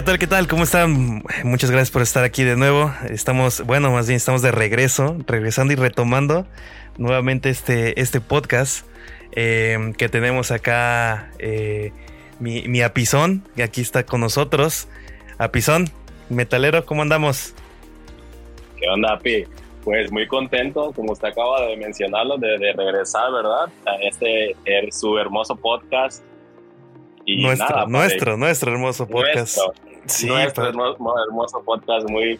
¿Qué tal? ¿Qué tal? ¿Cómo están? Muchas gracias por estar aquí de nuevo. Estamos, bueno, más bien estamos de regreso, regresando y retomando nuevamente este, este podcast eh, que tenemos acá. eh, mi, mi Apizón, que aquí está con nosotros. Apizón, metalero, ¿cómo andamos? ¿Qué onda, Pi? Pues muy contento, como usted acaba de mencionarlo, de, de regresar, ¿verdad? A este, su hermoso podcast. Y nuestro, nada, nuestro, nuestro hermoso podcast. Nuestro, sí, nuestro pa- hermoso, hermoso podcast, muy...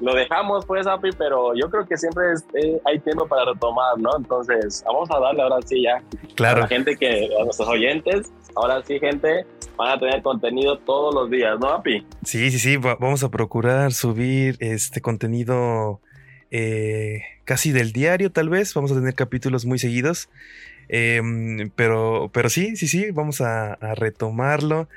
Lo dejamos, pues, Api, pero yo creo que siempre es- eh, hay tiempo para retomar, ¿no? Entonces, vamos a darle ahora sí ya. A claro. la gente que, a nuestros oyentes, ahora sí, gente, van a tener contenido todos los días, ¿no, Api? Sí, sí, sí, va- vamos a procurar subir este contenido eh, casi del diario, tal vez. Vamos a tener capítulos muy seguidos. Em, pero, pero sí, sí, sí, vamos a, a retomarlo.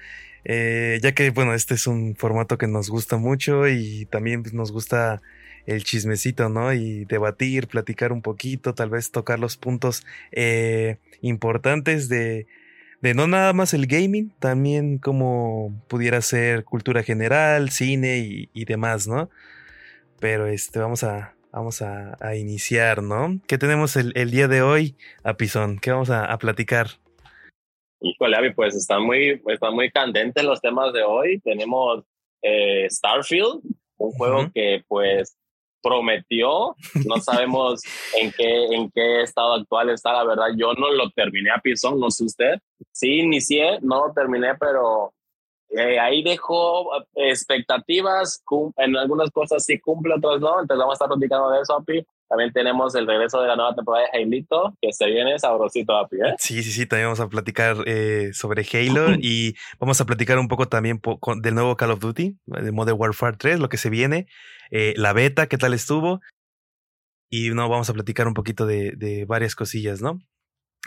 Eh, ya que, bueno, este es un formato que nos gusta mucho y también pues, nos gusta el chismecito, ¿no? Y debatir, platicar un poquito, tal vez tocar los puntos eh, importantes de, de no nada más el gaming, también como pudiera ser cultura general, cine y, demás, ¿no? Pero este, vamos a, vamos a, iniciar, ¿no? ¿Qué tenemos el, día de hoy, Apizón? ¿Qué vamos a platicar? Híjole, Avi, pues están muy, están muy candentes los temas de hoy. Tenemos eh, Starfield, un juego Ujú. que pues prometió. No sabemos en qué, en qué estado actual está, la verdad. Yo no lo terminé a pisón, no sé usted. Sí, inicié, no lo terminé, pero eh, ahí dejó eh, expectativas. En algunas cosas sí cumple, otras no. Entonces vamos a estar platicando de eso, Api. También tenemos el regreso de la nueva temporada de Halo, que se viene sabrosito, Api, ¿eh? Sí, sí, sí, también vamos a platicar eh, sobre Halo y vamos a platicar un poco también po- con- del nuevo Call of Duty, de Modern Warfare 3, lo que se viene, eh, la beta, qué tal estuvo. Y no, vamos a platicar un poquito de, de varias cosillas, ¿no?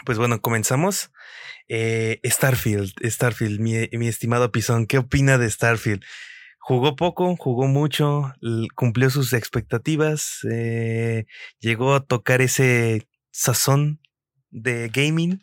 Pues bueno, comenzamos. Eh, Starfield, Starfield, mi, mi estimado Pisón, ¿qué opina de Starfield? Jugó poco, jugó mucho, cumplió sus expectativas, eh, llegó a tocar ese sazón de gaming.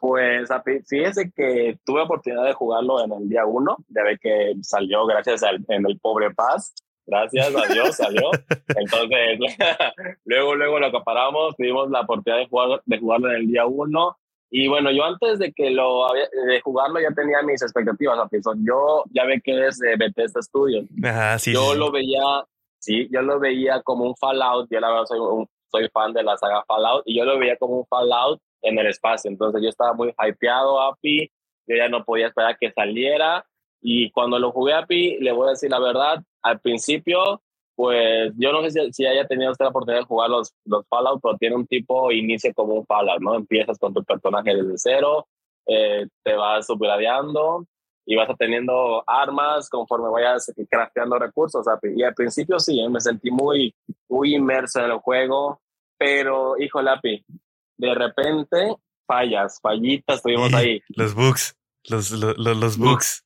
Pues fíjese que tuve oportunidad de jugarlo en el día uno, ya ve que salió gracias al en el pobre Paz, gracias a Dios salió. Entonces, luego, luego lo acaparamos, tuvimos la oportunidad de, jugar, de jugarlo en el día uno. Y bueno, yo antes de que lo de jugarlo ya tenía mis expectativas. So, Yo ya ve que es de Bethesda Studios. Ajá, sí. yo sí, lo veía, sí, yo lo veía como un Fallout. Yo la verdad soy, un- soy fan de la saga Fallout y yo lo veía como un Fallout en el espacio. Entonces yo estaba muy hypeado, API. Yo ya no podía esperar que saliera. Y cuando lo jugué API, le voy a decir la verdad, al principio, pues yo no sé si, si haya tenido usted la oportunidad de jugar los, los Fallout, pero tiene un tipo inicio como un Fallout, ¿no? Empiezas con tu personaje desde cero, eh, te vas upgradeando y vas teniendo armas conforme vayas crafteando recursos. API. Y al principio sí, eh, me sentí muy, muy inmerso en el juego, pero híjole, API, de repente fallas, fallitas tuvimos ahí. Los bugs, los, los, los, los bugs.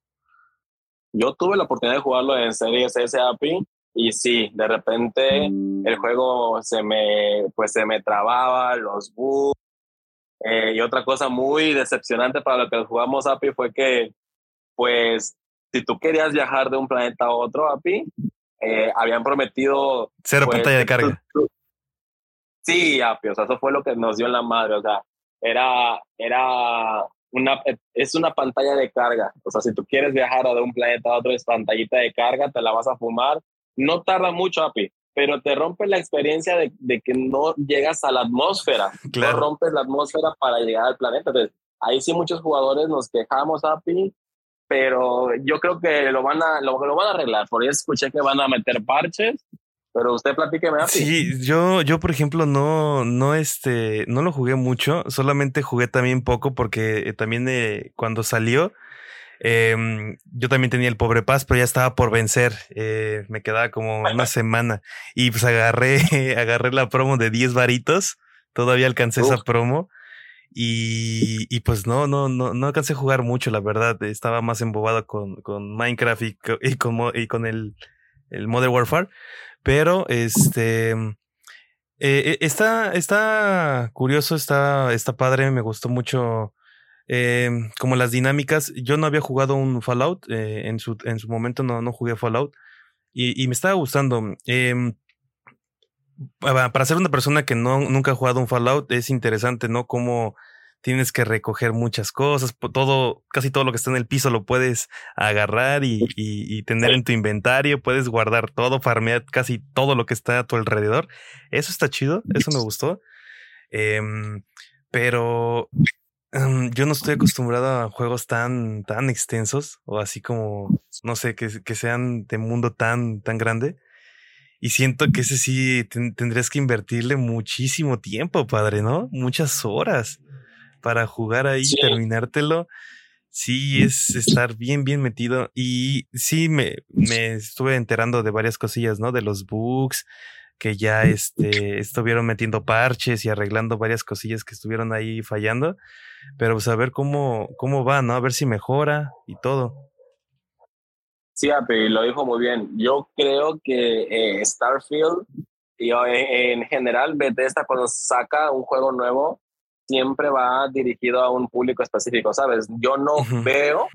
Yo tuve la oportunidad de jugarlo en Series S API y sí, de repente el juego se me, pues se me trababa, los bugs. Eh, y otra cosa muy decepcionante para lo que jugamos API fue que, pues, si tú querías viajar de un planeta a otro API, eh, habían prometido Cero pues, pantalla de tú- carga. tú- Sí, Api, o sea, eso fue lo que nos dio en la madre, o sea, era, era una, es una pantalla de carga, o sea, si tú quieres viajar de un planeta a otro, es pantallita de carga, te la vas a fumar, no tarda mucho, Api, pero te rompe la experiencia de, de que no llegas a la atmósfera, Claro. no rompes la atmósfera para llegar al planeta. Entonces, ahí sí muchos jugadores nos quejamos, API, pero yo creo que lo van a, lo, lo van a arreglar. Por ahí escuché que van a meter parches, pero usted platíqueme, API. Sí, yo, yo por ejemplo no, no este, no lo jugué mucho, solamente jugué también poco porque eh, también eh, cuando salió, em, yo también tenía el pobre paz, pero ya estaba por vencer, eh, me quedaba como una semana. Y pues agarré, agarré la promo de 10 varitos, todavía alcancé esa promo. Y, y pues no, no, no, no alcancé a jugar mucho, la verdad, estaba más embobado con, con Minecraft y, co- y con, y con el, el Modern Warfare. Pero este eh, eh, está, está curioso, está, está padre, me gustó mucho eh, como las dinámicas. Yo no había jugado un Fallout, eh, en, su, en su momento no, no jugué Fallout y, y me estaba gustando. Em, para ser una persona que no, nunca ha jugado un Fallout, es interesante, ¿no? Cómo tienes que recoger muchas cosas, todo, casi todo lo que está en el piso lo puedes agarrar y, y- y tener en tu inventario, puedes guardar todo, farmear casi todo lo que está a tu alrededor. Eso está chido, eso me gustó. Em, pero em, yo no estoy acostumbrado a juegos tan, tan extensos o así como, no sé, que, que sean de mundo tan, tan grande. Y siento que ese sí ten- tendrías que invertirle muchísimo tiempo, padre, ¿no? Muchas horas para jugar ahí, Sí. terminártelo. Sí, es estar bien, bien metido. Y sí, me, me estuve enterando de varias cosillas, ¿no? De los bugs, que ya este, estuvieron metiendo parches y arreglando varias cosillas que estuvieron ahí fallando. Pero pues a ver cómo, cómo va, ¿no? A ver si mejora y todo. Sí, Api, lo dijo muy bien. Yo creo que eh, Starfield, y en, en general Bethesda cuando saca un juego nuevo, siempre va dirigido a un público específico, ¿sabes? Yo no veo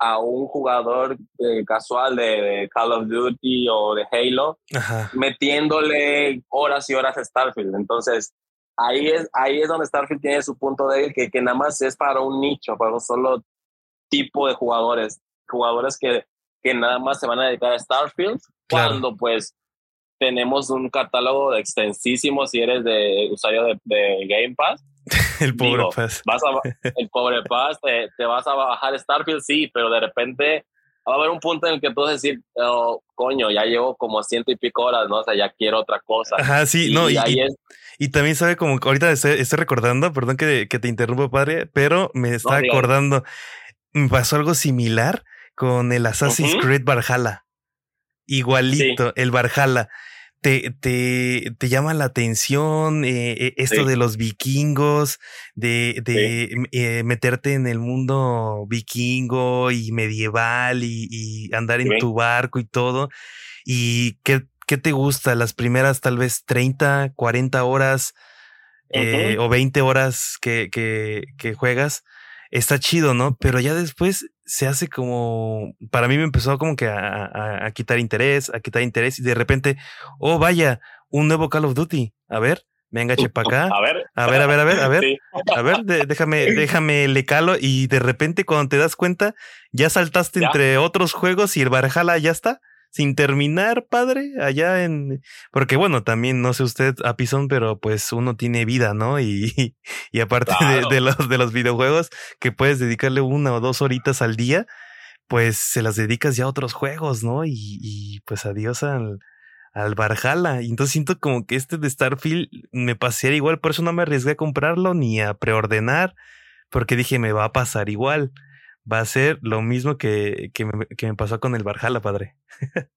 a un jugador eh, casual de, de Call of Duty o de Halo Ajá. metiéndole horas y horas a Starfield. Entonces, ahí es, ahí es donde Starfield tiene su punto débil, que, que nada más es para un nicho, para un solo tipo de jugadores, jugadores que, que nada más se van a dedicar a Starfield, Claro. cuando pues tenemos un catálogo extensísimo si eres de usuario de, de Game Pass. El pobre Digo, Paz. Vas a, el pobre Paz, te, te vas a bajar Starfield, sí, pero de repente va a haber un punto en el que tú vas a decir, oh, coño, ya llevo como ciento y pico horas, ¿no? O sea, ya quiero otra cosa. Ajá, sí, no, y, ahí y- es, y también sabe como ahorita estoy, estoy recordando, perdón que, que te interrumpa, padre, pero me está acordando, me pasó algo similar con el Assassin's. Creed Valhalla. Igualito, el Valhalla. Te, te, te llama la atención eh, eh, esto Sí. de los vikingos, de, de eh, meterte en el mundo vikingo y medieval y, y andar en Sí. tu barco y todo. ¿Y qué, qué te gusta? Las primeras tal vez 30, 40 horas eh, o 20 horas que, que, que juegas, está chido, ¿no? Pero ya después se hace como, para mí me empezó como que a, a- a quitar interés, a quitar interés y de repente, oh, vaya, un nuevo Call of Duty. A ver, venga, para acá. a ver, A ver, a ver, a ver, a ver. Sí. A ver, de- déjame, déjame le calo y de repente cuando te das cuenta, ya saltaste Ya. entre otros juegos y el Valhalla ya está. Sin terminar, padre, allá en... Porque bueno, también, no sé usted, Apison, pero pues uno tiene vida, ¿no? Y, y aparte de- Claro. de, los, de los videojuegos, que puedes dedicarle una o dos horitas al día, pues se las dedicas ya a otros juegos, ¿no? Y, y pues adiós al, al Valhalla. Y entonces siento como que este de Starfield me pasaría igual, por eso no me arriesgué a comprarlo ni a preordenar, porque dije, me va a pasar igual. Va a ser lo mismo que, que, me, que me pasó con el Valhalla, padre.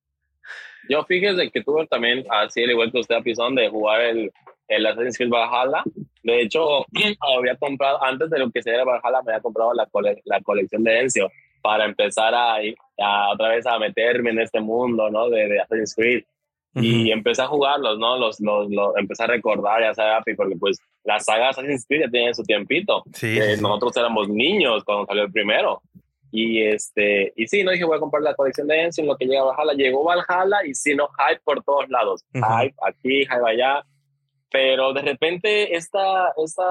Yo fíjese que tuve también, así al igual que usted, Pizón, de jugar el, el Assassin's Creed Valhalla. De hecho, había comprado, antes de lo que se era Valhalla, me había comprado la, cole- la colección de Ezio para empezar a, a otra vez a meterme en este mundo, ¿no? De, de Assassin's Creed. Y Ujú. empecé a jugarlos, ¿no? Los, los, los empecé a recordar, ya sabes, Api, porque pues la saga Assassin's Creed ya tiene su tiempito. Sí, Eh, nosotros éramos niños cuando salió el primero. Y este, y sí, no dije voy a comprar la colección de Enzo en lo que llega Valhalla. Llegó Valhalla y sí, no, hype por todos lados. Ujú. Hype aquí, hype allá. Pero de repente esta, esta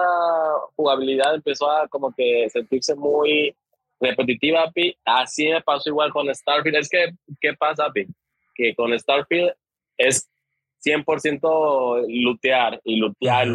jugabilidad empezó a como que sentirse muy repetitiva, Api. Así me pasó igual con Starfield. Es que, ¿qué pasa, Api? Que con Starfield es 100% lootear y lootear.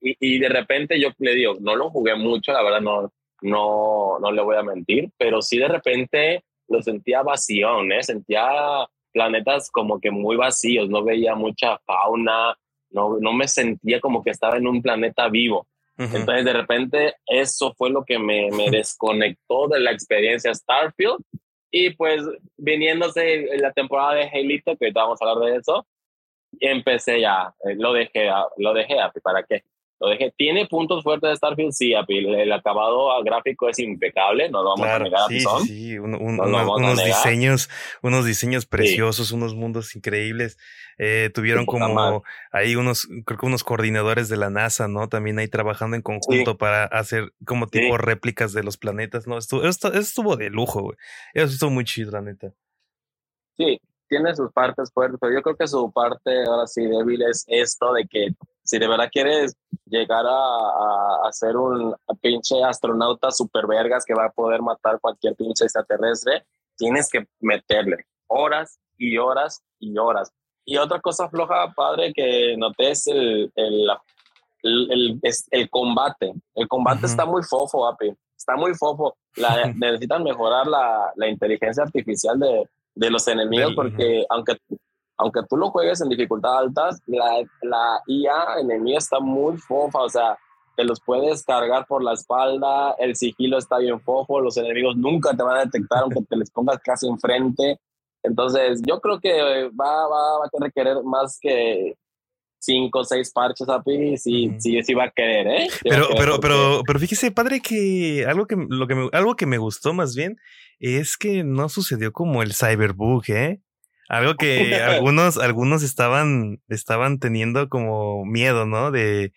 Y, y de repente yo le digo, no lo jugué mucho, la verdad no, no, no le voy a mentir, pero sí de repente lo sentía vacío, ¿eh? Sentía planetas como que muy vacíos, no veía mucha fauna, no, no me sentía como que estaba en un planeta vivo. Entonces, de repente, eso fue lo que me, me desconectó de la experiencia Starfield. Y pues, viniéndose la temporada de Halo, que ahorita vamos a hablar de eso, empecé ya, eh, lo dejé, lo dejé, ¿para qué? Lo dejé. Tiene puntos fuertes de Starfield, sí, Api. El, acabado gráfico es impecable, no lo vamos a Claro, negar, sí, sí, sí, un- un- No lo unos, vamos a unos negar. diseños, unos diseños preciosos, unos mundos increíbles. Eh, tuvieron como ahí unos, creo que unos coordinadores de la NASA, ¿no? También ahí trabajando en conjunto para hacer como Sí. tipo réplicas de los planetas, ¿no? Estuvo, esto, eso estuvo de lujo, güey. Eso estuvo muy chido, la neta. Sí, tiene sus partes fuertes, pero yo creo que su parte ahora sí débil es esto de que si de verdad quieres llegar a, a, a ser un pinche astronauta super vergas que va a poder matar cualquier pinche extraterrestre, tienes que meterle horas y horas y horas. Y otra cosa floja, padre, que noté es el, el, el, el- es el combate. El combate Ujú. está muy fofo, Api. Está muy fofo. La, necesitan mejorar la, la inteligencia artificial de, de los enemigos porque aunque, aunque tú lo juegues en dificultad altas, la, la IA enemiga está muy fofa. O sea, te los puedes cargar por la espalda, el sigilo está bien fofo, los enemigos nunca te van a detectar aunque te les pongas casi enfrente. Entonces, yo creo que va, va, va a requerir más que cinco o seis parches, API, sí, Ujú. sí, sí va a querer, ¿eh? Sí a Pero, querer pero, porque- pero, pero fíjese, padre, que algo que, lo que me, algo que me gustó más bien es que no sucedió como el cyberbug, ¿eh? Algo que algunos, algunos estaban, estaban teniendo como miedo, ¿no? De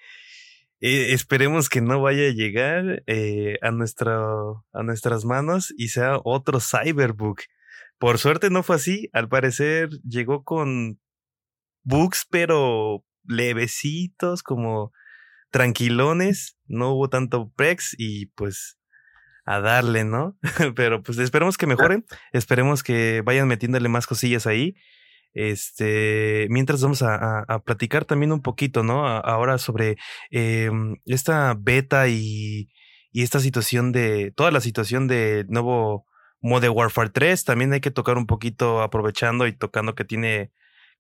eh, esperemos que no vaya a llegar eh, a nuestro, a nuestras manos y sea otro cyberbug. Por suerte no fue así. Al parecer llegó con bugs, pero levecitos, como tranquilones, no hubo tanto prex y pues a darle, ¿no? Pero pues esperemos que mejoren, esperemos que vayan metiéndole más cosillas ahí. Este, mientras vamos a, a- a platicar también un poquito, ¿no? A- ahora sobre eh, esta beta y, y esta situación de, toda la situación de nuevo Modern Warfare 3, también hay que tocar un poquito aprovechando y tocando que tiene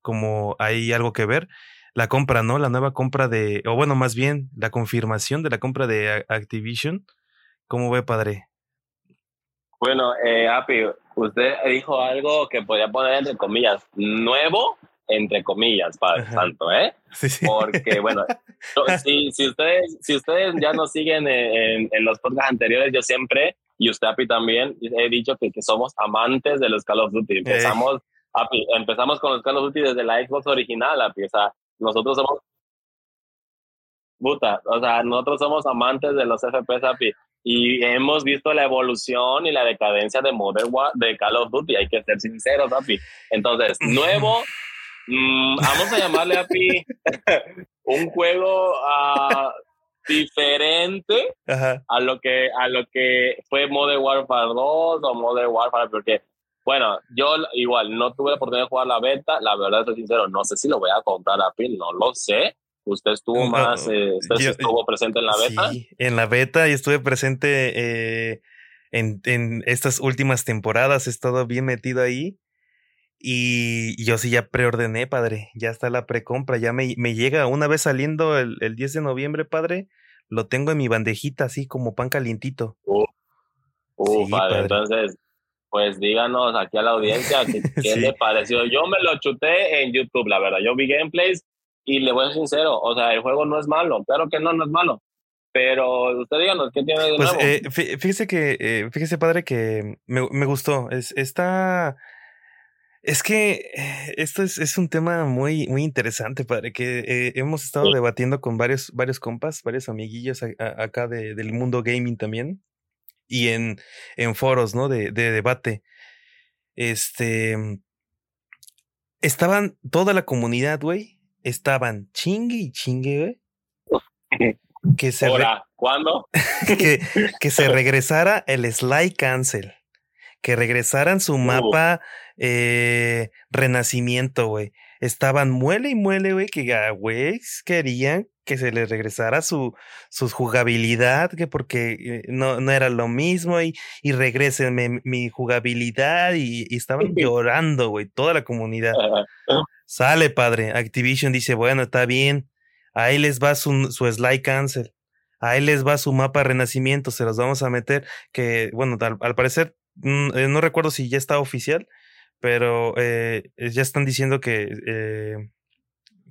como ahí algo que ver la compra, ¿no? La nueva compra de, o bueno, más bien la confirmación de la compra de Activision. ¿Cómo ve, padre? Bueno, eh, Api, usted dijo algo que podía poner entre comillas, nuevo, entre comillas, Padre Ajá. Santo, ¿eh? Sí, sí. Porque, bueno, si, si, ustedes, si ustedes ya nos siguen en, en los podcasts anteriores, yo siempre, y usted, Api, también, he dicho que, que somos amantes de los Call of Duty. Empezamos, Api, empezamos con los Call of Duty desde la Xbox original, Api, o sea, nosotros somos... Puta, o sea, nosotros somos amantes de los FPS, Api, y hemos visto la evolución y la decadencia de Modern War, de Call of Duty, hay que ser sinceros, Api. Entonces, nuevo, mm, vamos a llamarle, Api, un juego ah, diferente Ajá. a lo que a lo que fue Modern Warfare 2 o Modern Warfare porque bueno yo igual no tuve la oportunidad de jugar la beta la verdad soy sincero no sé si lo voy a comprar a pin no lo sé usted estuvo más eh, usted yo- estuvo presente en la beta Sí, en la beta y estuve presente eh, en, en estas últimas temporadas, he estado bien metido ahí. Y yo sí ya preordené, padre. Ya está la precompra, ya me, me llega una vez saliendo el, el 10 de noviembre, padre. Lo tengo en mi bandejita, así como pan calientito. Uh, Sí, padre, padre. entonces pues díganos aquí a la audiencia qué, Sí. le pareció yo me lo chuté en YouTube la verdad yo vi gameplays y le voy a ser sincero o sea el juego no es malo claro que no no es malo pero usted díganos qué tiene de Pues nuevo eh, fí- fíjese que, eh, fíjese padre que me, me gustó. Es, está, es que eh, esto es, es un tema muy, muy interesante, padre, que eh, hemos estado Sí. debatiendo con varios, varios compas, varios amiguillos a- a- acá de- del mundo gaming también y en, en foros, ¿no? De, de debate. Este, estaban toda la comunidad, güey, estaban chingue y chingue, güey. Que se, ahora ¿cuándo? que, que se regresara el Sly Cancel. Que regresaran su mapa eh, Renacimiento, güey. estaban muele y muele, güey, que güey querían que se les regresara su, su jugabilidad, que porque eh, no, no era lo mismo y, y regresen mi jugabilidad y, y estaban llorando, güey, toda la comunidad. Sale, padre. Activision dice, bueno, está bien. Ahí les va su, su Sly Cancel. Ahí les va su mapa renacimiento. Se los vamos a meter. Que, bueno, al, parecer, mm, eh, no recuerdo si ya está oficial, pero eh, ya están diciendo que, eh,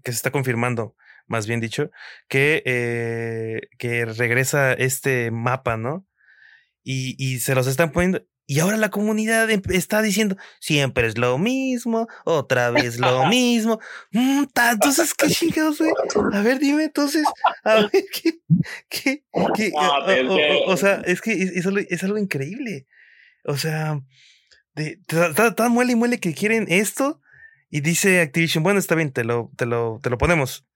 que se está confirmando, más bien dicho, que, que regresa este mapa, ¿no? Y, y se los están poniendo. Y ahora la comunidad em, está diciendo, siempre es lo mismo, otra vez lo mismo. Mm, entonces, ¿qué chingados, güey? A ver, dime entonces, a ver, ¿qué? qué, qué o, sea, es que es, es, algo, increíble. O sea, está muele y muele que quieren esto y dice Activision, bueno, está bien, te lo, te lo, te lo ponemos.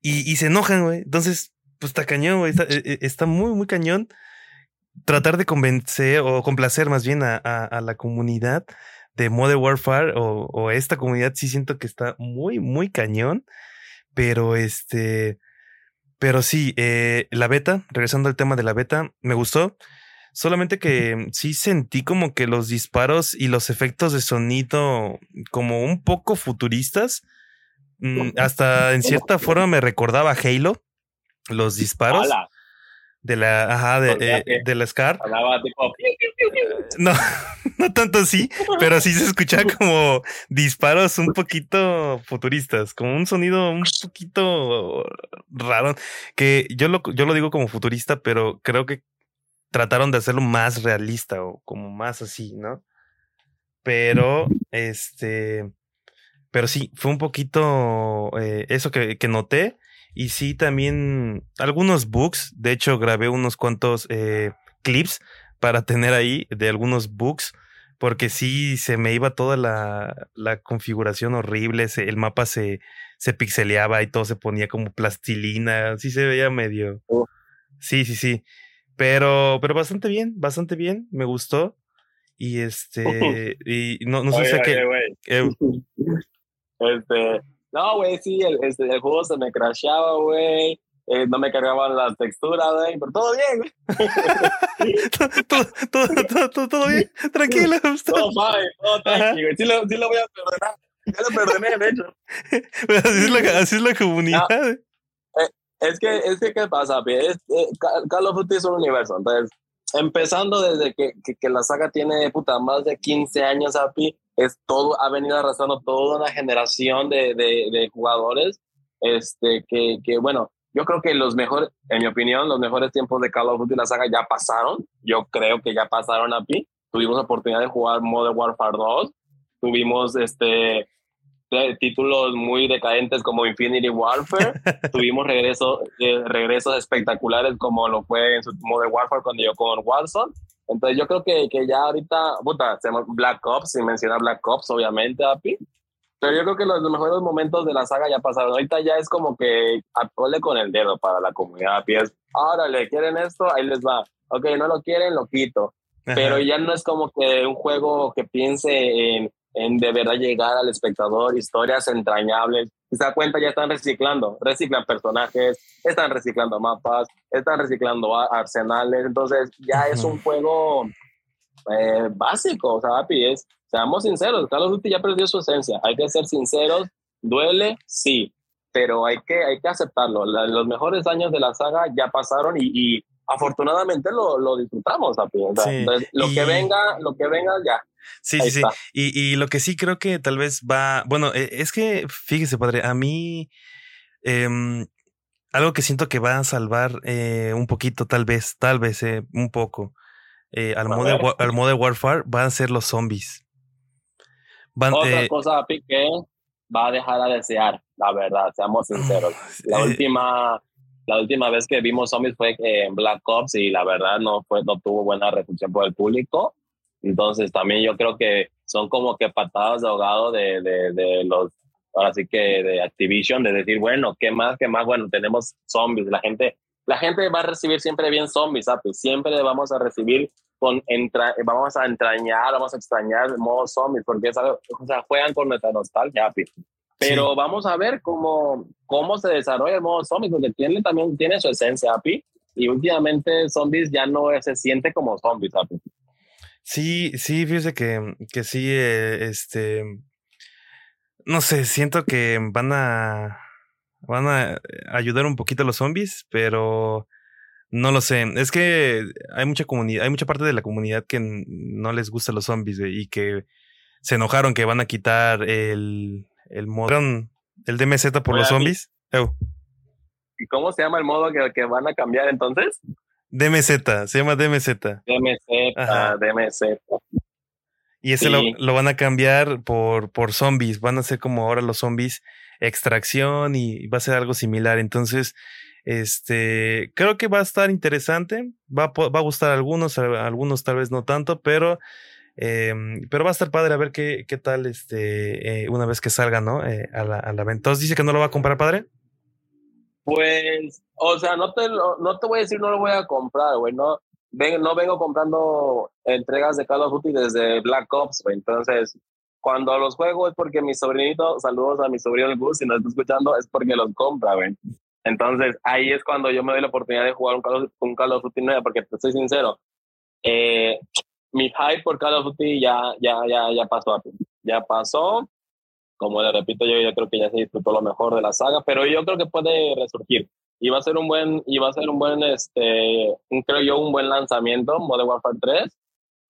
Y, y se enojan, güey. Entonces, pues está cañón, güey. Está, e, e, está muy, muy cañón tratar de convencer o complacer más bien a, a, la comunidad de Modern Warfare o, o, esta comunidad sí siento que está muy, muy cañón. Pero este, pero sí, eh, la beta, regresando al tema de la beta, me gustó. Solamente que sí sentí como que los disparos y los efectos de sonido como un poco futuristas. Mm, hasta en cierta forma me recordaba Halo, los disparos de la, ajá, de, eh, de la Scar. No, no tanto así, pero sí se escuchaba como disparos un poquito futuristas, como un sonido un poquito raro, que yo lo, yo lo digo como futurista, pero creo que trataron de hacerlo más realista o como más así, ¿no? Pero, este, pero sí, fue un poquito eh, eso que, que noté y sí, también algunos bugs. De hecho, grabé unos cuantos eh, clips para tener ahí de algunos bugs. Porque sí, se me iba toda la, la configuración horrible. el mapa se, se pixeleaba y todo se ponía como plastilina. Sí se veía medio. Sí, sí, sí. Pero, pero bastante bien, bastante bien. Me gustó. Y este. Y no, no sé si que. Eh, este no, güey, sí, el, el juego se me crashaba, güey. Eh, no me cargaban las texturas, güey, pero todo bien, güey. todo, todo, todo, todo, bien, tranquilo. Todo fine, todo tranquilo. Sí lo, sí lo voy a perdonar. Ya lo perdoné, de hecho. así, es la, así es la comunidad. Eh, es que, es que, ¿qué pasa? Es, eh, Call of Duty es un universo. Entonces, empezando desde que, que, que, la saga tiene, puta, más de 15 años, API, es todo, ha venido arrastrando toda una generación de, de, jugadores, este, que, que, bueno, yo creo que los mejores, en mi opinión, los mejores tiempos de Call of Duty la saga ya pasaron. Yo creo que ya pasaron a pi. Tuvimos oportunidad de jugar Modern Warfare 2. Tuvimos este títulos muy decadentes como Infinity Warfare. Tuvimos regresos, eh, regresos espectaculares como lo fue en su Modern Warfare cuando yo con Warzone. Entonces yo creo que, que ya ahorita, puta, Black Ops, sin mencionar Black Ops, obviamente, API. Pero yo creo que los, mejores momentos de la saga ya pasaron. Ahorita ya es como que acole con el dedo para la comunidad API. Es, órale, ¿quieren esto? Ahí les va. Ok, no lo quieren, lo quito. Pero ya no es como que un juego que piense en en de verdad llegar al espectador, historias entrañables. Si se da cuenta, ya están reciclando, reciclan personajes, están reciclando mapas, están reciclando arsenales, entonces ya es un juego eh, básico, o sea, es, seamos sinceros, Call of Duty ya perdió su esencia, hay que ser sinceros, duele, sí, pero hay que, hay que aceptarlo, los mejores años de la saga ya pasaron y, afortunadamente lo, lo disfrutamos, Api. entonces, lo que venga, lo que venga ya, Sí, sí, sí. Y, y, lo que sí creo que tal vez va, bueno, e, es que, fíjese, padre, a mí, eh, algo que siento que va a salvar eh, un poquito, tal vez, tal vez, eh, un poco, eh, al, modo, al Warfare, van a ser los zombies. Van, Otra eh, cosa, que va a dejar a desear, la verdad, seamos sinceros. La última la última vez que vimos zombies fue en Black Ops y la verdad no fue no tuvo buena recepción por el público entonces también yo creo que son como que patadas de ahogado de, de, de los, ahora sí que de Activision, de decir, bueno, ¿qué más? ¿Qué más? Bueno, tenemos zombies. La gente, la gente va a recibir siempre bien zombies, ¿sabes? Siempre vamos a recibir con, entra, vamos a entrañar, vamos a extrañar el modo zombies, porque o sea, juegan con nuestra nostalgia, Pero vamos a ver cómo, cómo se desarrolla el modo zombies, porque tiene también tiene su esencia, API. Y últimamente zombies ya no se siente como zombies, API. Sí, sí, fíjese que, que sí, eh, este, no sé, siento que van a, van a ayudar un poquito a los zombies, pero no lo sé. Es que hay mucha comunidad, hay mucha parte de la comunidad que no les gusta los zombies güey, y que se enojaron que van a quitar el, el modo, el DMZ por los zombies. ¿Y cómo se llama el modo que, que van a cambiar entonces? DMZ, se llama DMZ. DMZ, Ajá. DMZ. Y ese lo, Sí. lo van a cambiar por, por zombies. Van a ser como ahora los zombies extracción y va a ser algo similar. Entonces, este, creo que va a estar interesante. Va va a gustar a algunos, a algunos tal vez no tanto, pero, em, pero va a estar padre a ver qué, qué tal, este, eh, una vez que salga, ¿no? Eh, a, la, a la venta. Entonces dice que no lo va a comprar, padre. Pues, o sea, no te, no te voy a decir no lo voy a comprar, güey. No, no vengo comprando entregas de Call of Duty desde Black Ops, güey. Entonces, cuando los juego es porque mi sobrinito, saludos a mi sobrino el Gus, si nos está escuchando, es porque los compra, güey. Entonces, ahí es cuando yo me doy la oportunidad de jugar un Call of, un Call of Duty 9, porque te soy sincero, eh, mi hype por Call of Duty ya, ya, ya, ya pasó, ya pasó. Como le repito, yo, yo creo que ya se disfrutó lo mejor de la saga, pero yo creo que puede resurgir. Y va a ser un buen, y va a ser un buen, este, un- creo yo, un buen lanzamiento, Modern Warfare 3.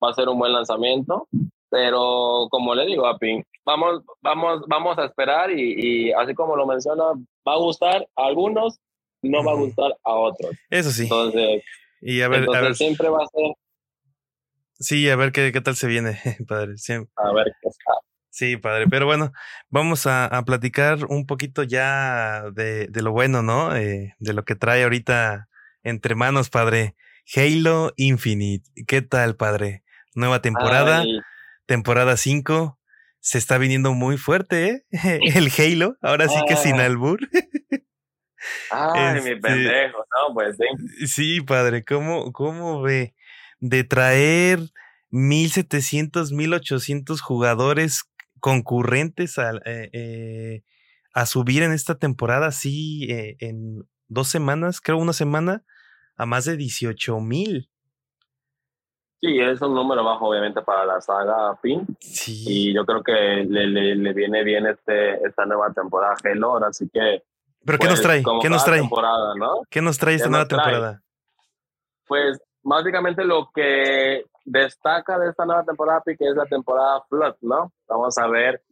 Va a ser un buen lanzamiento, pero como le digo a Pink, vamos, vamos, vamos a esperar y, y así como lo menciona, va a gustar a algunos, no va a gustar a otros. Eso sí. Entonces, Y a ver, a entonces ver, siempre va a ser sí, a ver qué, qué tal se viene, padre. Sí. a ver qué está. Sí, padre. Pero bueno, vamos a, a platicar un poquito ya de, de lo bueno, ¿no? Eh, de lo que trae ahorita entre manos, padre. Halo Infinite. ¿Qué tal, padre? Nueva temporada, Ay, temporada 5. Se está viniendo muy fuerte, ¿eh? El Halo. Ahora sí que sin Ah. albur. ay, mi Este- pendejo, no, pues sí. Sí, padre, ¿cómo, cómo ve? De traer 1700, 1800 jugadores concurrentes a, eh, eh, a subir en esta temporada, así eh, en dos semanas, creo una semana, a más de 18 mil. Sí, es un número bajo, obviamente, para la saga Pin. Sí, Y yo creo que le, le, le viene bien este, esta nueva temporada Halo, así que. pero ¿qué pues, nos trae? como ¿Qué nos trae? ¿Qué nos trae esta ¿Qué nueva trae? temporada? Pues básicamente lo que destaca de esta nueva temporada, que es la temporada Flood, ¿no? Vamos a ver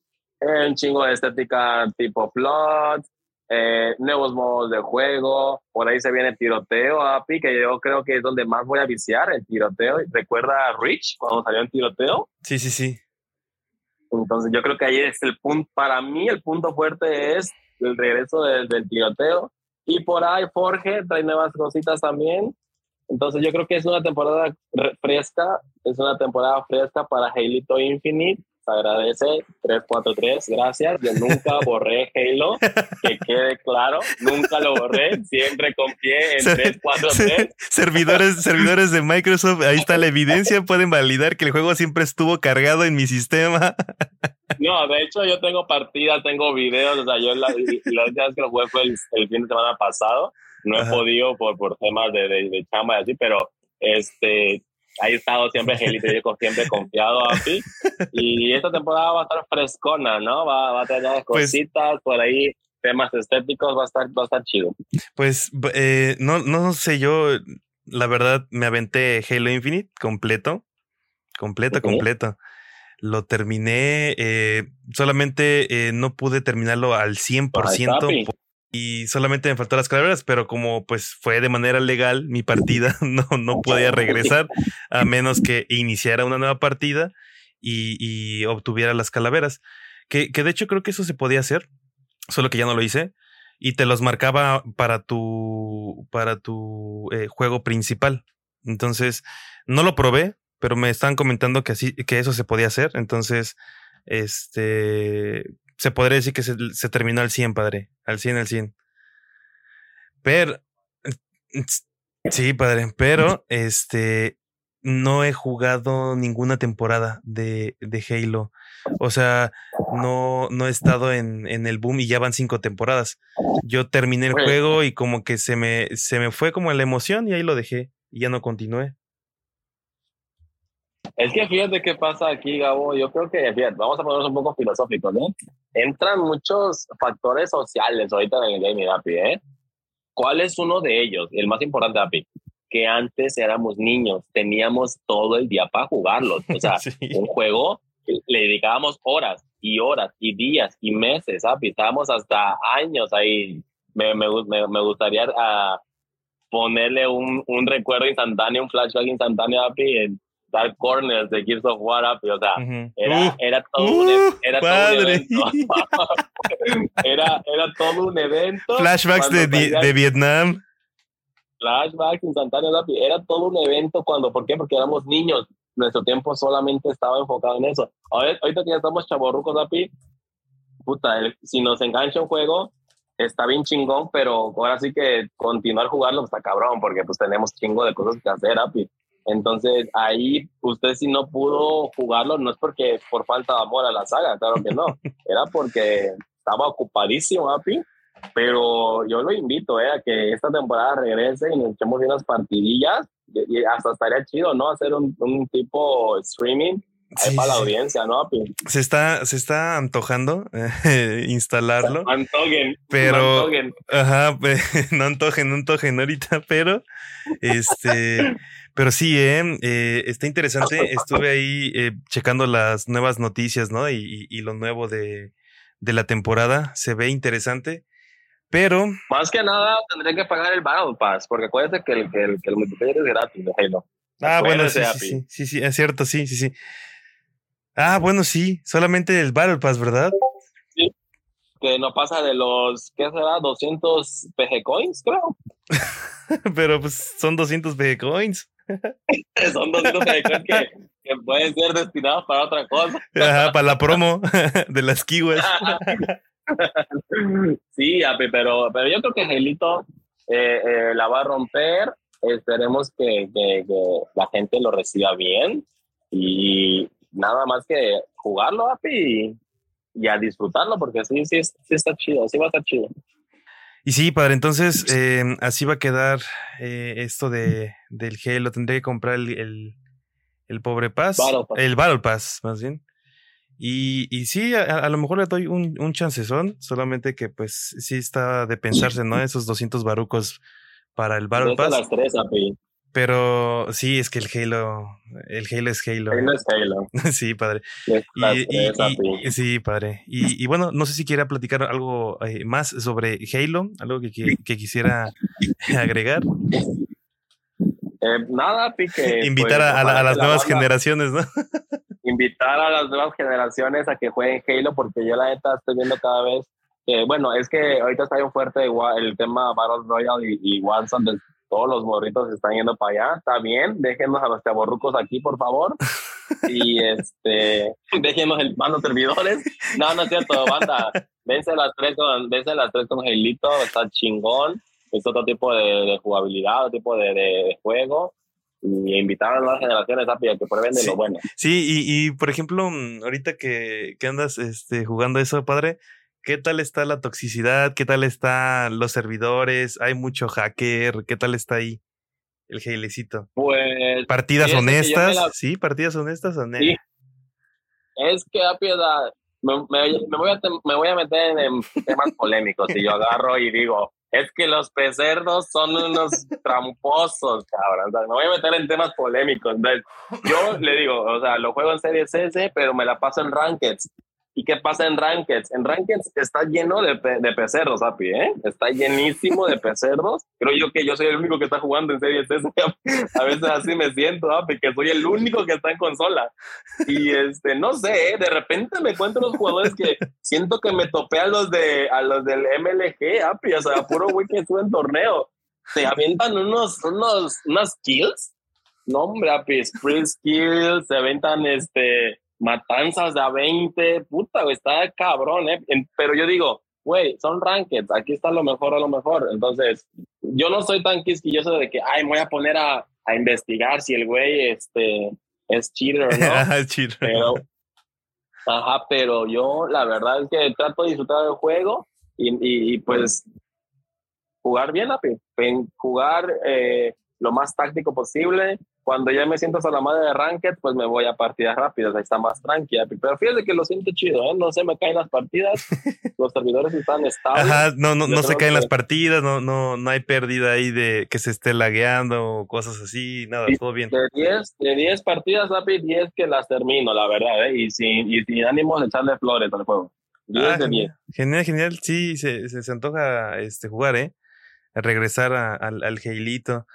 un chingo de estética tipo Flood, eh, nuevos modos de juego, por ahí se viene tiroteo, API, que yo creo que es donde más voy a viciar, el tiroteo. ¿Recuerda a Rich cuando salió el tiroteo? Sí, sí, sí. Entonces yo creo que ahí es el punto, para mí el punto fuerte es el regreso del, del tiroteo. Y por ahí Forge trae nuevas cositas también. Entonces yo creo que es una temporada re- fresca, es una temporada fresca para Halo Infinite. Se agradece 343, gracias. Yo nunca borré Halo, que quede claro, nunca lo borré, siempre confié en Se- 343. servidores, servidores de Microsoft, ahí está la evidencia, pueden validar que el juego siempre estuvo cargado en mi sistema. No, de hecho yo tengo partidas, tengo videos, o sea, yo la, la última vez que lo jugué fue el, el fin de semana pasado, no he Ajá. podido por, por temas de, de, de chamba y así, pero este, ahí he estado siempre Gelito, yo siempre confiado así, y esta temporada va a estar frescona, ¿no? Va, va a tener Pues- cositas por ahí, temas estéticos, va a estar, va a estar chido. Pues eh, no, no sé, yo la verdad me aventé Halo Infinite completo, completo, completo. Lo terminé, eh, solamente eh, no pude terminarlo al 100% papi. Y solamente me faltó las calaveras, pero como pues fue de manera legal mi partida, no, no podía regresar a menos que iniciara una nueva partida y, y obtuviera las calaveras. Que, que de hecho creo que eso se podía hacer, solo que ya no lo hice y te los marcaba para tu para tu eh, juego principal. Entonces, no lo probé, pero me están comentando que así que eso se podía hacer, entonces este se podría decir que se, se terminó al 100, padre, al 100 al 100. Pero sí, padre, pero este no he jugado ninguna temporada de, de Halo. O sea, no, no he estado en, en el boom y ya van cinco temporadas. Yo terminé el juego y como que se me, se me fue como la emoción y ahí lo dejé y ya no continué. Es que fíjate qué pasa aquí, Gabo. Yo creo que, fíjate, vamos a ponernos un poco filosóficos, ¿no? Entran muchos factores sociales ahorita en el gaming, Api, ¿eh? ¿Cuál es uno de ellos? El más importante, Api. Que antes éramos niños, teníamos todo el día para jugarlos. O sea, Sí. un juego le dedicábamos horas y horas y días y meses, Api. Estábamos hasta años ahí. Me, me, me, me gustaría ah, ponerle un, un recuerdo instantáneo, un flashback instantáneo, Api, en Dark Corners de Gears of War, Api. O sea, Ujú. era, Uh, era todo un, e- uh, era todo un padre. evento. era, era todo un evento. Flashbacks de, salía- de Vietnam. flashbacks instantáneos. Era todo un evento cuando, ¿por qué? Porque éramos niños. Nuestro tiempo solamente estaba enfocado en eso. Ahora, ahorita que ya estamos chaborrucos, Api, puta, el- si nos engancha un juego, está bien chingón, pero ahora sí que continuar jugarlo está cabrón, porque pues tenemos chingo de cosas que hacer, Api. Entonces, ahí usted si no pudo jugarlo, no es porque por falta de amor a la saga, claro que no. Era porque estaba ocupadísimo, Api. Pero yo lo invito eh, a que esta temporada regrese y nos echemos unas partidillas. Y y hasta estaría chido, ¿no? Hacer un, un tipo streaming ahí Sí, para la sí. audiencia, ¿no? Api? Se está, se está antojando eh, instalarlo. Antogen. Pero- Antogen. Ajá, no antojen, no antojen ahorita, pero este, pero sí, eh, eh, está interesante. Estuve ahí eh, checando las nuevas noticias, ¿no? Y, y- y lo nuevo de, de la temporada. Se ve interesante, pero Más que nada tendría que pagar el Battle Pass, porque acuérdate que el, que el, que el multiplayer es gratis de Halo. ah, bueno, sí, sí, sí, sí, sí, es cierto, sí, sí, sí. Ah, bueno, sí, solamente el Battle Pass, ¿verdad? Que no pasa de los, ¿qué será? 200 PG Coins, creo. pero pues son 200 PG coins. Son 200 PG Coins que, que pueden ser destinados para otra cosa. Ajá, para la promo de las kiwis. sí, Api, pero, pero yo creo que Gelito eh, eh, la va a romper. Esperemos que, que, que la gente lo reciba bien y nada más que jugarlo, Api, y, y a disfrutarlo, porque sí, sí, sí está chido, sí va a estar chido. Y sí, padre, entonces eh, así va a quedar eh, esto de, del Halo. Tendré que comprar el, el, el pobre Pass. Battle Pass. El Battle Pass, más bien. Y, y sí, a, a lo mejor le doy un, un chancezón, solamente que pues sí está de pensarse, ¿no? Esos 200 barucos para el Battle Pass. las tres. Pero sí, es que el Halo, el Halo es Halo. No es Halo. sí, padre. Y, sí, padre. Y, bueno, no sé si quiera platicar algo eh, más sobre Halo, algo que, que- que quisiera agregar. Eh, nada, Api, que, Invitar pues, a, la- las la nuevas banda- generaciones, ¿no? invitar a las nuevas generaciones a que jueguen Halo, porque yo la neta estoy viendo cada vez bueno, es que ahorita está bien fuerte el tema Battle Royale y, y Warzone, todos los morritos están yendo para allá, está bien, déjenos a los chaborrucos aquí, por favor, y este, déjenos el mando servidores, no, no es cierto, banda, vence las tres con, vence las tres con Halito, está chingón, es otro tipo de, de jugabilidad, otro tipo de, de- de juego, y invitar a las nuevas generaciones a que prueben de Sí. lo bueno. Sí, y, y por ejemplo, mm, ahorita que, que andas este, jugando eso, padre, ¿qué tal está la toxicidad? ¿Qué tal están los servidores? ¿Hay mucho hacker? ¿Qué tal está ahí el Halecito? Pues ¿Partidas honestas? la- Sí, partidas honestas o? Sí. es que a piedad, me, me- me voy a, tem- me voy a meter en, en temas polémicos y yo agarro y digo, es que los pecerdos son unos tramposos, cabrón. O sea, me voy a meter en temas polémicos. Entonces, yo le digo, o sea, lo juego en Series S, pero me la paso en Rankeds. ¿Y qué pasa en Rankeds? En Rankeds está lleno de, pe- de Api, ¿eh? Está llenísimo de pecerdos. Creo yo que yo soy el único que está jugando en Series. A veces así me siento, Api, que soy el único que está en consola. Y este, no sé, ¿eh? de repente me encuentro los jugadores que siento que me topé a los de a los del MLG, Api, o sea, puro güey que estuvo en torneo. Se avientan unos, unos, unas kills. No, hombre, Api, sprint kills, se aventan este matanzas de a 20, puta, güey, está cabrón, ¿eh? En- Pero yo digo, güey, son rankeds, aquí está lo mejor a lo mejor. Entonces, yo no soy tan quisquilloso de que, ay, me voy a poner a, a investigar si el güey este, es cheater o no. Ah, chido. pero, Ajá, pero yo la verdad es que trato de disfrutar del juego y, y- y, pues jugar bien, jugar eh, lo más táctico posible. Cuando ya me siento a la madre de Ranked, pues me voy a partidas rápidas, ahí está más tranquila. Pero fíjate que lo siento chido, ¿eh? No se me caen las partidas, los servidores están estables. Ajá, no, no, no se caen que- las partidas, no, no, no hay pérdida ahí de que se esté lagueando o cosas así, nada, todo bien. De 10 de 10 partidas, Api, 10 que las termino, la verdad, ¿eh? Y sin, y sin ánimo de echarle flores al juego. 10 Ah, de 10. genial, genial. Sí, se, se, se antoja este, jugar, ¿eh? Regresar a- al, al Heilito.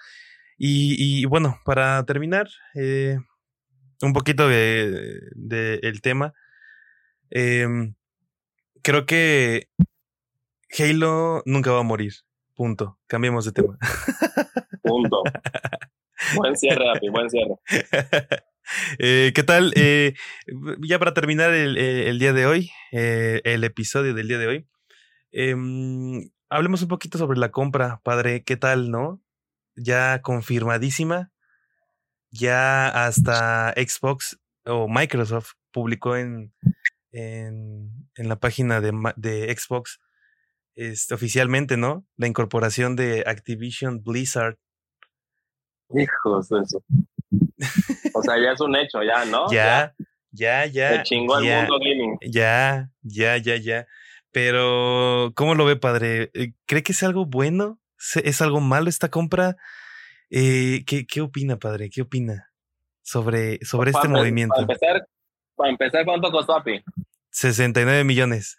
Y, y bueno, para terminar, eh, un poquito de, de el tema. em, creo que Halo nunca va a morir. Punto. Cambiemos de tema. Punto. buen cierre, Api, buen cierre. Eh, ¿Qué tal? Eh, ya para terminar el, eh, el día de hoy, eh, el episodio del día de hoy, em, hablemos un poquito sobre la compra, padre. ¿Qué tal, no? Ya confirmadísima. Ya hasta Xbox o Microsoft publicó en, en, en la página de, de Xbox este, oficialmente, ¿no? La incorporación de Activision Blizzard. Hijos de eso. O sea, ya es un hecho, ya, ¿no? Ya, ya, ya. Se chingó el ya. mundo gaming. Ya, ya, ya, ya. Pero, ¿cómo lo ve, padre? Eh, ¿Cree que es algo bueno? ¿Se- ¿Es algo malo esta compra? Eh, ¿qué, ¿Qué opina, padre? ¿Qué opina sobre, sobre este Para movimiento? Para empezar, para empezar, ¿cuánto costó, Api? 69 millones.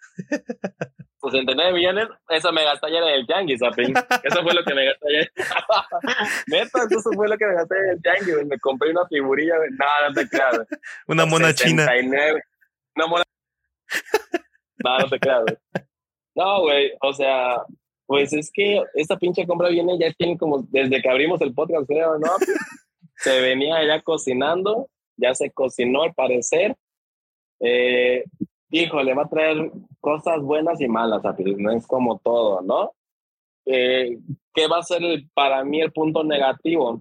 69 millones, eso me gasté ayer en el Tianguis, Api. Eso fue lo que me gasté ayer. Neta, eso fue lo que me gasté en el Tianguis. Me compré una figurilla, güey. no, no te creas. Una mona china. 69. Una mona. No, no te creas. No, güey, o sea, pues es que esta pinche compra viene, ya tiene como, desde que abrimos el podcast, creo, ¿no? Se venía ya cocinando, ya se cocinó al parecer. Eh, híjole, va a traer cosas buenas y malas, no es como todo, ¿no? Eh, ¿Qué va a ser el- para mí el punto negativo?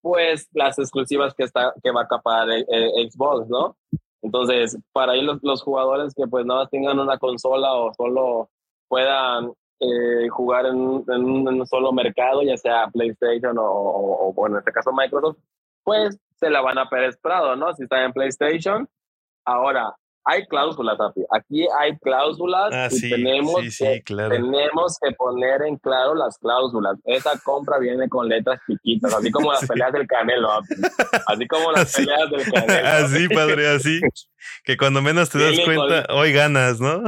Pues las exclusivas que, está, que va a capar eh, Xbox, ¿no? Entonces, para ahí los, los jugadores que pues no tengan una consola o solo puedan eh, jugar en, un- en un solo mercado, ya sea PlayStation o, o, o en este caso Microsoft, pues se la van a Pérez Prado, ¿no? Si están en PlayStation. Ahora, hay cláusulas, Api. Aquí hay cláusulas Ah, y sí, tenemos sí, sí, que claro. tenemos que poner en claro las cláusulas. Esa compra viene con letras chiquitas, así como las peleas del Canelo, Api. así como las Así. peleas del Canelo. Así, padre, así. Que cuando menos te das cuenta, hoy ganas, ¿no?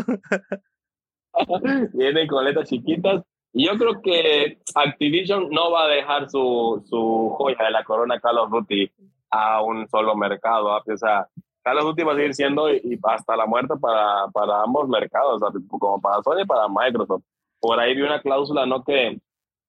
Vienen con letras chiquitas. Y yo creo que Activision no va a dejar su, su joya de la corona Call of Duty a un solo mercado. ¿ah? O sea, Call of Duty va a seguir siendo y, hasta la muerte para, para ambos mercados, ¿ah? como para Sony y para Microsoft. Por ahí vi una cláusula, ¿no? Que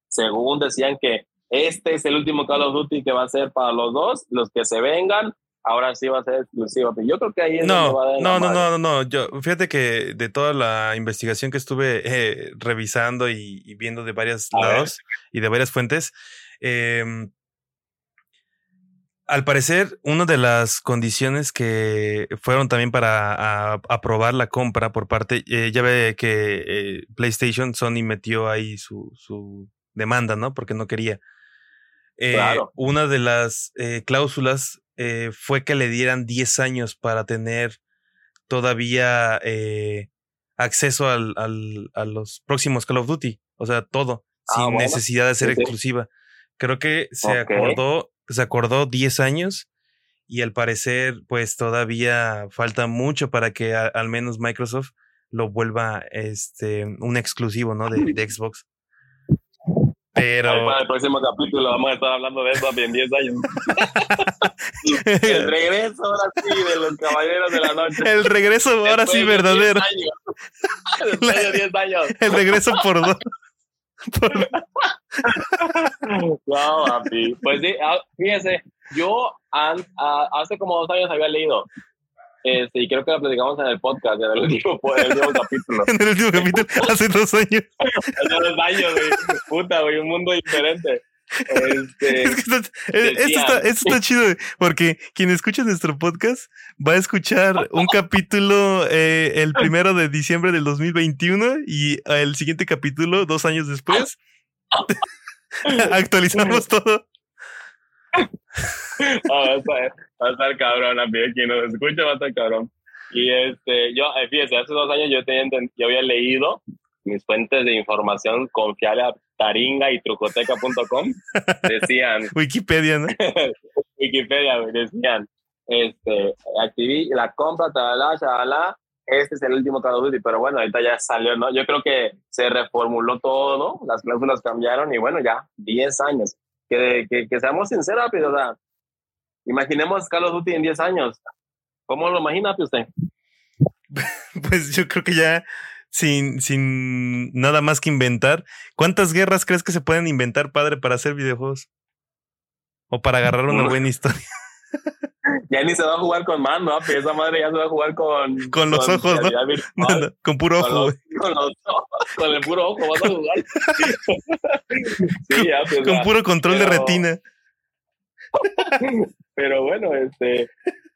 según decían que este es el último Call of Duty que va a ser para los dos, los que se vengan, ahora sí va a ser exclusivo. Yo creo que ahí es donde No, va a no, no, no, no, no. Yo, fíjate que de toda la investigación que estuve eh, revisando y, y viendo de varios A ver. lados y de varias fuentes, em, al parecer, una de las condiciones que fueron también para aprobar la compra por parte, eh, ya ve que eh, PlayStation, Sony metió ahí su, su demanda, ¿no? Porque no quería. Claro. Una de las cláusulas eh, fue que le dieran 10 años para tener todavía eh, acceso al, al- a los próximos Call of Duty. O sea, todo, Ah, sin bueno. necesidad de ser Sí, sí. exclusiva. Creo que se acordó, se acordó 10 años y al parecer, pues todavía falta mucho para que a- al menos Microsoft lo vuelva este un exclusivo, ¿no? De, de Xbox. Pero para el próximo capítulo vamos a estar hablando de eso en 10 años. El regreso ahora sí de los caballeros de la noche. el regreso ahora sí Después verdadero. 10 años. Después de 10 años. El regreso por dos. Por- No, papi. Pues sí, ah, fíjese, yo an- a- hace como dos años había leído, este, y creo que lo platicamos en el podcast, en el último, en el último capítulo. en el último capítulo, hace dos años. Hace dos años, güey. Puta, güey, un mundo diferente. Este, Es que está- eh, esto, está, esto está chido, porque quien escucha nuestro podcast va a escuchar un capítulo eh, el primero de diciembre del 2021 y el siguiente capítulo dos años después. Actualizamos todo. Va, a estar, va a estar cabrón, amigo. Quien nos escucha va a estar cabrón. Y este, yo, eh, fíjese, hace dos años yo, tenía, yo había leído mis fuentes de información confiable a taringa y trucoteca.com. Decían, Wikipedia, ¿no? Wikipedia, decían, este, activí la compra, talala, talala, este es el último Call of Duty, pero bueno, ahorita ya salió, ¿no? Yo creo que se reformuló todo, ¿no? Las cláusulas cambiaron y bueno, ya, 10 años. Que, que, que seamos sinceros, pero, o sea, imaginemos Call of Duty en 10 años. ¿Cómo lo imagina pues, usted? Pues yo creo que ya sin, sin nada más que inventar. ¿Cuántas guerras crees que se pueden inventar, padre, para hacer videojuegos? O para agarrar una buena historia. Ya ni se va a jugar con mando, ¿ah? esa madre ya se va a jugar con... Con los ojos, ¿no? No, no, con puro con, ojo, los, con, los ojos, con el puro ojo vas a jugar. sí, ya, pues, Con ya. puro control de pero- retina. Pero bueno, este,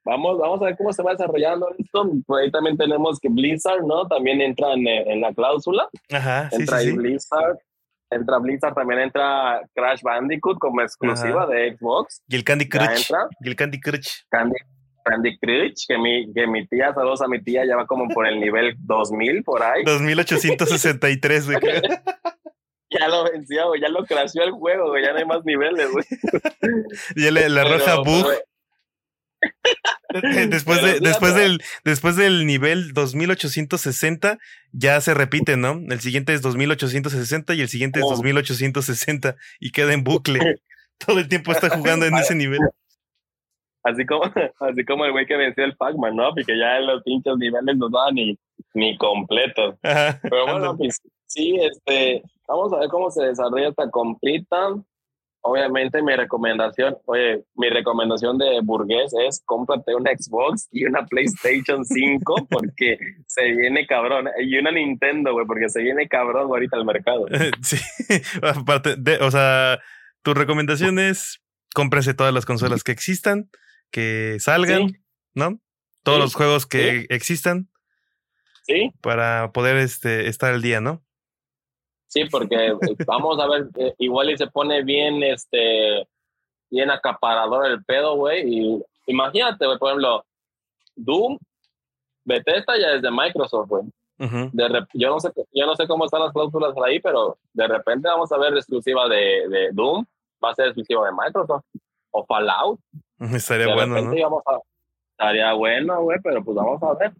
vamos, vamos a ver cómo se va desarrollando esto. Por ahí también tenemos que Blizzard, ¿no? También entra en, en la cláusula. Ajá, sí, Entra sí, ahí sí. Blizzard. Entra Blizzard, también entra Crash Bandicoot como exclusiva Ajá. de Xbox. Y el Candy Crush. Y el Candy Crush. Candy, Candy Crush, que mi, que mi tía, saludos a mi tía, ya va como por el nivel 2000 por ahí. 2863, güey. Ya lo venció, güey, ya lo crasheó el juego, güey, ya no hay más niveles, güey. Ya le, le arroja Pero, bug. Después, de, después, del, después del nivel 2860, ya se repite, ¿no? El siguiente es 2860 y el siguiente es Oh. 2860 y queda en bucle. Todo el tiempo está jugando en ese nivel. Así como, así como el güey que venció el Pac-Man, ¿no? Porque ya en los pinches niveles no daban ni, ni completos. Ajá, Pero bueno, pues sí, este, vamos a ver cómo se desarrolla esta completa. Obviamente mi recomendación, oye, mi recomendación de burgués es cómprate una Xbox y una PlayStation 5 porque se viene cabrón. Y una Nintendo, güey, porque se viene cabrón ahorita al mercado. Sí, aparte de, o sea, tu recomendación es cómprese todas las consolas que existan, que salgan, Sí. ¿no? Todos Sí, los juegos que existan Sí, para poder este, estar al día, ¿no? Sí, porque eh, vamos a ver, eh, igual y se pone bien, este, bien acaparador el pedo, güey. Y imagínate, güey, por ejemplo, Doom, Bethesda ya es de Microsoft, güey. De rep- yo no sé yo no sé cómo están las cláusulas ahí pero de repente vamos a ver exclusiva de, de Doom va a ser exclusiva de Microsoft o Fallout Estaría de bueno, ¿no? vamos a estaría bueno güey pero pues vamos a ver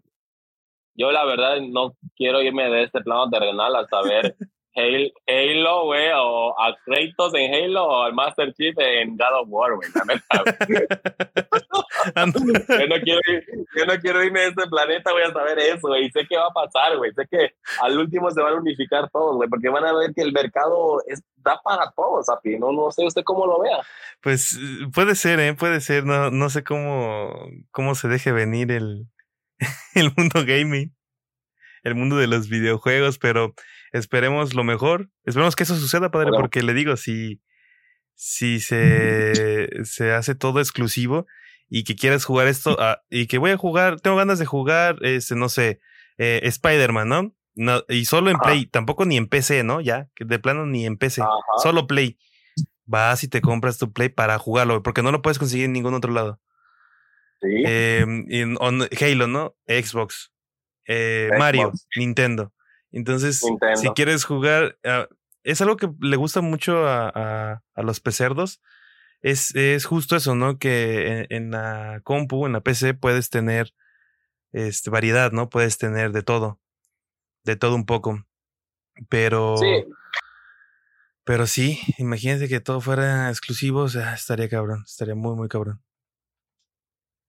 yo la verdad no quiero irme de este plano terrenal hasta ver Halo, güey o a Kratos en Halo o al Master Chief en God of War güey la neta, yo no quiero ir- yo no quiero irme de este planeta, voy a saber eso, güey. Sé que va a pasar, güey. Sé que al último se van a unificar todos, güey, porque van a ver que el mercado es, da para todos, Api. No, no sé usted cómo lo vea. Pues puede ser, ¿eh? Puede ser. No, no sé cómo, cómo se deje venir el, el mundo gaming, el mundo de los videojuegos, pero esperemos lo mejor. Esperemos que eso suceda, padre, porque le digo, si, si se, se hace todo exclusivo y que quieres jugar esto ah, y que voy a jugar, tengo ganas de jugar, este, no sé, eh, Spider-Man, ¿no? No, y solo en Ajá. Play, tampoco ni en PC, ¿no? Ya, que de plano ni en PC, Ajá. solo Play. Vas y te compras tu Play para jugarlo, porque no lo puedes conseguir en ningún otro lado. Sí. Eh, en- on- Halo, ¿no? Xbox. Eh, Xbox. Mario, Nintendo. Entonces, Nintendo. si quieres jugar, ah, es algo que le gusta mucho a, a- a los pecerdos. Es, es justo eso, ¿no? Que en, en la compu, en la PC, puedes tener este, variedad, ¿no? Puedes tener de todo. De todo un poco. Pero. Sí. Pero sí, imagínate que todo fuera exclusivo, o sea, estaría cabrón, estaría muy, muy cabrón.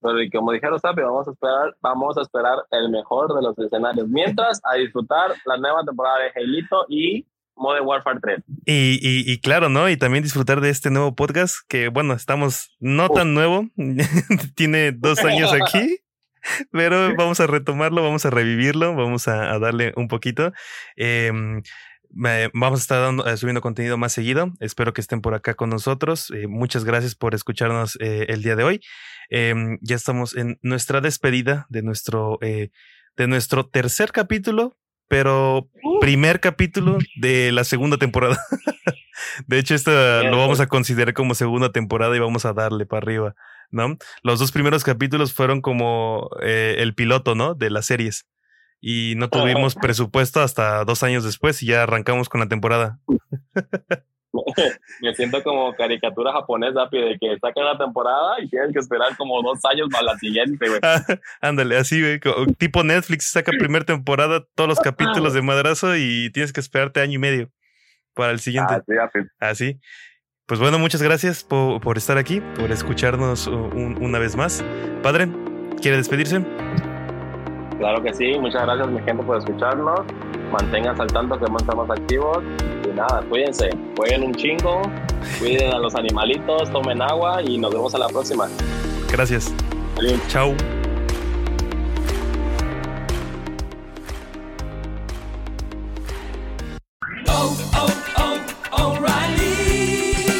Pero y como dijeron, Sapi, vamos a esperar, vamos a esperar el mejor de los escenarios. Mientras, a disfrutar la nueva temporada de Halo y Modern Warfare 3. Y, y, y claro, ¿no? Y también disfrutar de este nuevo podcast, que bueno, estamos no Uf. tan nuevo, tiene dos años aquí, pero vamos a retomarlo, vamos a revivirlo, vamos a, a darle un poquito. Vamos a estar eh, subiendo contenido más seguido. Espero que estén por acá con nosotros. Eh, muchas gracias por escucharnos el día de hoy. Em, ya estamos en nuestra despedida de nuestro, de nuestro tercer capítulo, pero uh. primer capítulo de la segunda temporada. de hecho, esto lo vamos a considerar como segunda temporada y vamos a darle para arriba. ¿no? Los dos primeros capítulos fueron como el piloto, ¿no? De las series y no tuvimos presupuesto hasta dos años después y ya arrancamos con la temporada. Me siento como caricatura japonesa, de que sacan la temporada y tienes que esperar como dos años para la siguiente, güey. ándale, así, güey. Tipo Netflix saca primera temporada, todos los capítulos de madrazo y tienes que esperarte año y medio para el siguiente. Así. Pues bueno, muchas gracias por, por estar aquí, por escucharnos una vez más. Padre, ¿quiere despedirse? Claro que sí, muchas gracias mi gente por escucharnos. Manténganse al tanto que estamos activos. Y nada, cuídense, jueguen un chingo, cuiden a los animalitos, tomen agua y nos vemos a la próxima. Gracias. Chao.